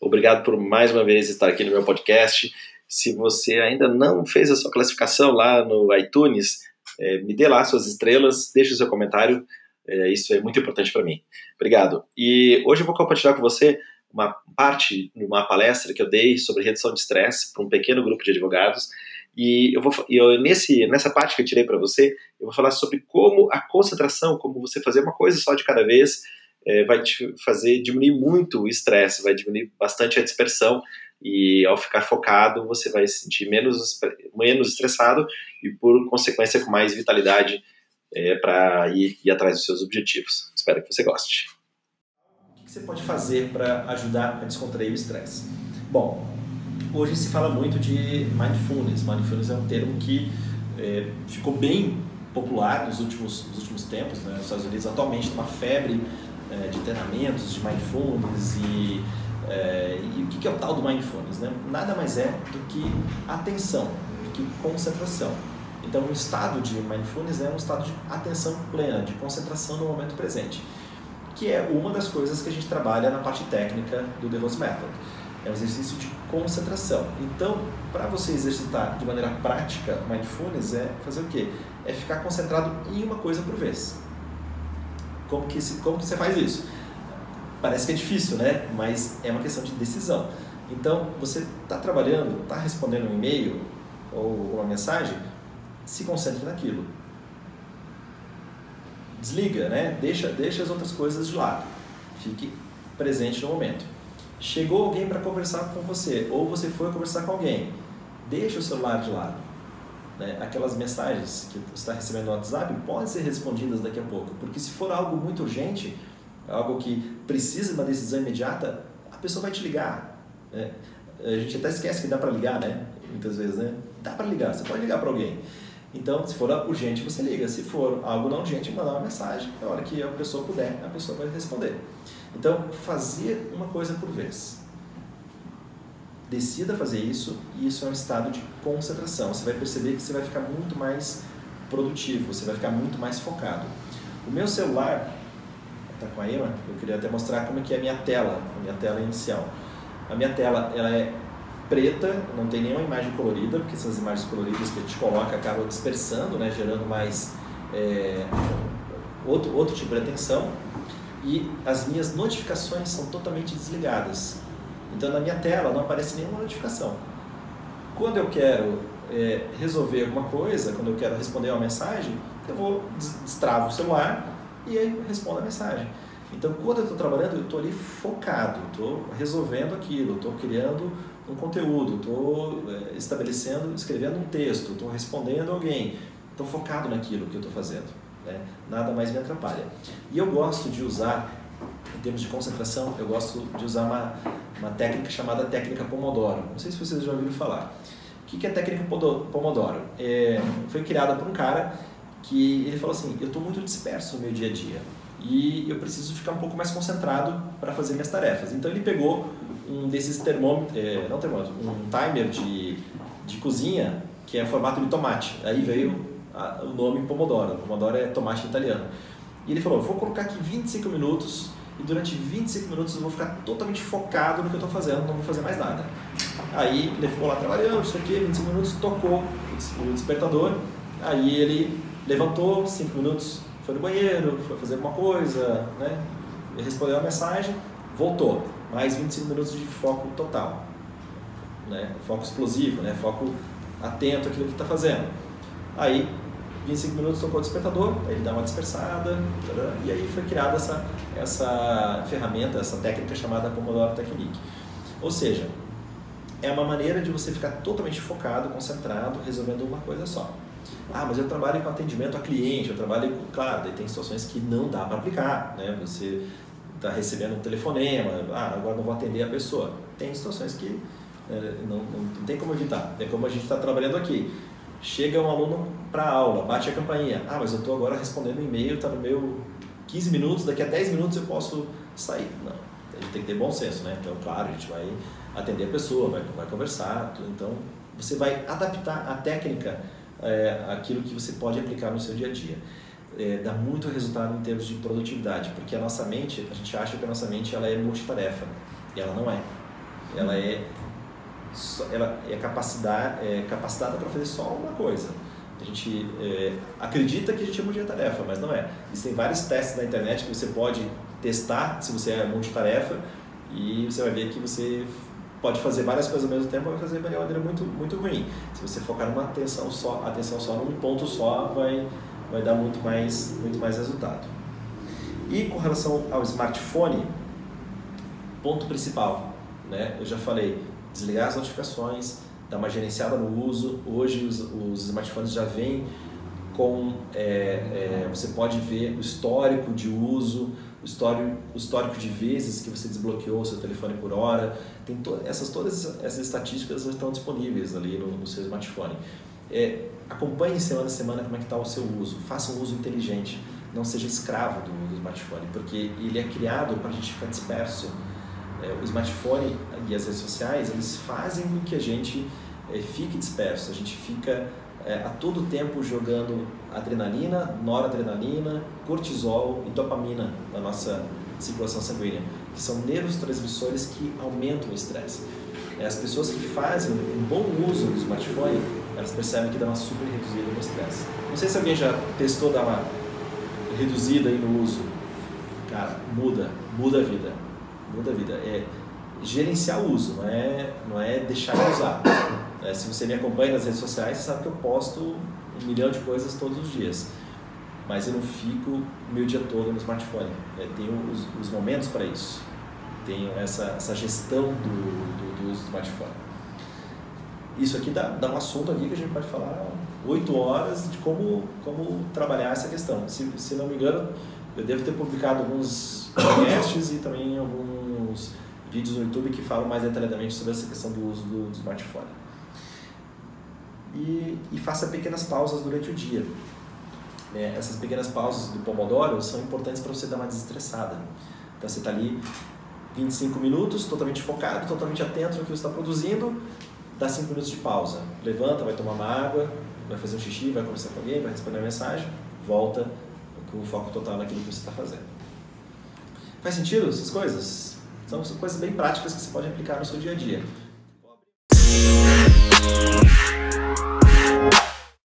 Obrigado por mais uma vez estar aqui no meu podcast. Se você ainda não fez a sua classificação lá no iTunes, é, me dê lá suas estrelas, deixe o seu comentário. É, isso é muito importante para mim. Obrigado. E hoje eu vou compartilhar com você uma parte de uma palestra que eu dei sobre redução de estresse para um pequeno grupo de advogados. E eu vou, eu, nesse, nessa parte que eu tirei para você, eu vou falar sobre como a concentração, como você fazer uma coisa só de cada vez, é, vai te fazer diminuir muito o estresse, vai diminuir bastante a dispersão e ao ficar focado você vai se sentir menos, menos estressado e por consequência com mais vitalidade é, para ir, ir atrás dos seus objetivos. Espero que você goste. O que você pode fazer para ajudar a descontrair o estresse? Bom, hoje se fala muito de mindfulness. Mindfulness é um termo que é, ficou bem popular nos últimos, nos últimos tempos. Né? Nos Estados Unidos atualmente tem uma febre é, de treinamentos de mindfulness e, é, e o que é o tal do mindfulness? Né? Nada mais é do que atenção, do que concentração. Então, o estado de mindfulness é um estado de atenção plena, de concentração no momento presente, que é uma das coisas que a gente trabalha na parte técnica do The Rose Method. É um exercício de concentração. Então, para você exercitar de maneira prática mindfulness, é fazer o quê? É ficar concentrado em uma coisa por vez. Como que, como que você faz isso? Parece que é difícil, né? Mas é uma questão de decisão. Então, você está trabalhando, está respondendo um e-mail ou uma mensagem, se concentre naquilo. Desliga, né? Deixa, deixa as outras coisas de lado. Fique presente no momento. Chegou alguém para conversar com você, ou você foi conversar com alguém, deixa o celular de lado. Né? Aquelas mensagens que você está recebendo no WhatsApp podem ser respondidas daqui a pouco, porque se for algo muito urgente, algo que precisa de uma decisão imediata, a pessoa vai te ligar. Né? A gente até esquece que dá para ligar, né? Muitas vezes, né? Dá para ligar, você pode ligar para alguém. Então, se for urgente, você liga. Se for algo não urgente, mandar uma mensagem. Na hora que a pessoa puder, a pessoa vai responder. Então, fazer uma coisa por vez. Decida fazer isso e isso é um estado de concentração. Você vai perceber que você vai ficar muito mais produtivo, você vai ficar muito mais focado. O meu celular, está com a Ema, eu queria até mostrar como é que é a minha tela, a minha tela inicial. A minha tela, ela é preta, não tem nenhuma imagem colorida, porque essas imagens coloridas que a gente coloca acabam dispersando, né, gerando mais é, outro, outro tipo de atenção. E as minhas notificações são totalmente desligadas. Então na minha tela não aparece nenhuma notificação. Quando eu quero é, resolver alguma coisa, quando eu quero responder uma mensagem, eu vou destravo o celular e aí respondo a mensagem. Então, quando eu estou trabalhando, eu estou ali focado, estou resolvendo aquilo, estou criando um conteúdo, estou é, estabelecendo, escrevendo um texto, estou respondendo alguém, estou focado naquilo que eu estou fazendo. Né? Nada mais me atrapalha. E eu gosto de usar, em termos de concentração, eu gosto de usar uma, uma técnica chamada técnica Pomodoro. Não sei se vocês já ouviram falar. O que é a técnica Pomodoro? É, foi criada por um cara que ele falou assim: eu estou muito disperso no meu dia a dia e eu preciso ficar um pouco mais concentrado para fazer minhas tarefas. Então ele pegou um desses termômetros, é, não termômetro, um timer de, de cozinha que é formato de tomate. Aí veio a, o nome Pomodoro. Pomodoro é tomate italiano. E ele falou: vou colocar aqui 25 minutos e durante 25 minutos eu vou ficar totalmente focado no que eu estou fazendo, não vou fazer mais nada. Aí ele ficou lá trabalhando, isso aqui, 25 minutos, tocou o despertador, aí ele levantou, 5 minutos, foi no banheiro, foi fazer alguma coisa, né? Ele respondeu a mensagem, voltou. Mais 25 minutos de foco total. Né? Foco explosivo, né? foco atento àquilo que está fazendo. Aí, 25 minutos tocou o despertador, ele dá uma dispersada, e aí foi criada essa, essa ferramenta, essa técnica chamada Pomodoro Technique. Ou seja, é uma maneira de você ficar totalmente focado, concentrado, resolvendo uma coisa só. Ah, mas eu trabalho com atendimento a cliente, eu trabalho com. Claro, daí tem situações que não dá para aplicar, né? Você está recebendo um telefonema, ah, agora não vou atender a pessoa. Tem situações que né, não, não, não, tem como evitar. É como a gente está trabalhando aqui. Chega um aluno para aula, bate a campainha. Ah, mas eu estou agora respondendo um e-mail, está no meu 15 minutos, daqui a 10 minutos eu posso sair. Não, a gente tem que ter bom senso, né? Então, claro, a gente vai atender a pessoa, vai, vai conversar. Então, você vai adaptar a técnica é, aquilo que você pode aplicar no seu dia a dia. É, dá muito resultado em termos de produtividade, porque a nossa mente, a gente acha que a nossa mente ela é multitarefa, e ela não é. Ela é, ela é, é capacitada para fazer só uma coisa. A gente é, acredita que a gente é multitarefa, mas não é. Existem vários testes na internet que você pode testar se você é multitarefa e você vai ver que você pode fazer várias coisas ao mesmo tempo, vai fazer de uma maneira muito, muito ruim. Se você focar numa atenção só, atenção só num ponto só, vai, vai dar muito mais, muito mais resultado. E com relação ao smartphone, ponto principal, né? Eu já falei, desligar as notificações, dar uma gerenciada no uso. Hoje os, os smartphones já vêm com, é, é, você pode ver o histórico de uso, o histórico, o histórico de vezes que você desbloqueou o seu telefone por hora. Tem to, essas, todas essas estatísticas estão disponíveis ali no, no seu smartphone. É, acompanhe semana a semana como é que está o seu uso. Faça um uso inteligente. Não seja escravo do, do smartphone, porque ele é criado para a gente ficar disperso. É, o smartphone e as redes sociais, eles fazem com que a gente é, fique disperso. A gente fica é, a todo tempo jogando adrenalina, noradrenalina, cortisol e dopamina na nossa circulação sanguínea, que são neurotransmissores que aumentam o estresse. É, as pessoas que fazem um bom uso do smartphone, elas percebem que dá uma super reduzida no estresse. Não sei se alguém já testou dar uma reduzida aí no uso. Cara, muda, muda a vida. Muda a vida. É gerenciar o uso, não é, não é deixar de usar. É, se você me acompanha nas redes sociais, você sabe que eu posto um milhão de coisas todos os dias. Mas eu não fico meu dia todo no smartphone. É, tenho os, os momentos para isso. Tenho essa, essa gestão do, do, do smartphone. Isso aqui dá, dá um assunto aqui que a gente pode falar oito horas de como, como trabalhar essa questão. Se, se não me engano, eu devo ter publicado alguns podcasts e também alguns vídeos no YouTube que falam mais detalhadamente sobre essa questão do uso do, do smartphone e, e faça pequenas pausas durante o dia. É, essas pequenas pausas do Pomodoro são importantes para você dar uma desestressada. Então você está ali 25 minutos, totalmente focado, totalmente atento no que você está produzindo, dá 5 minutos de pausa. Levanta, vai tomar uma água, vai fazer um xixi, vai conversar com alguém, vai responder uma mensagem, volta o foco total naquilo que você está fazendo. Faz sentido essas coisas? São coisas bem práticas que você pode aplicar no seu dia a dia.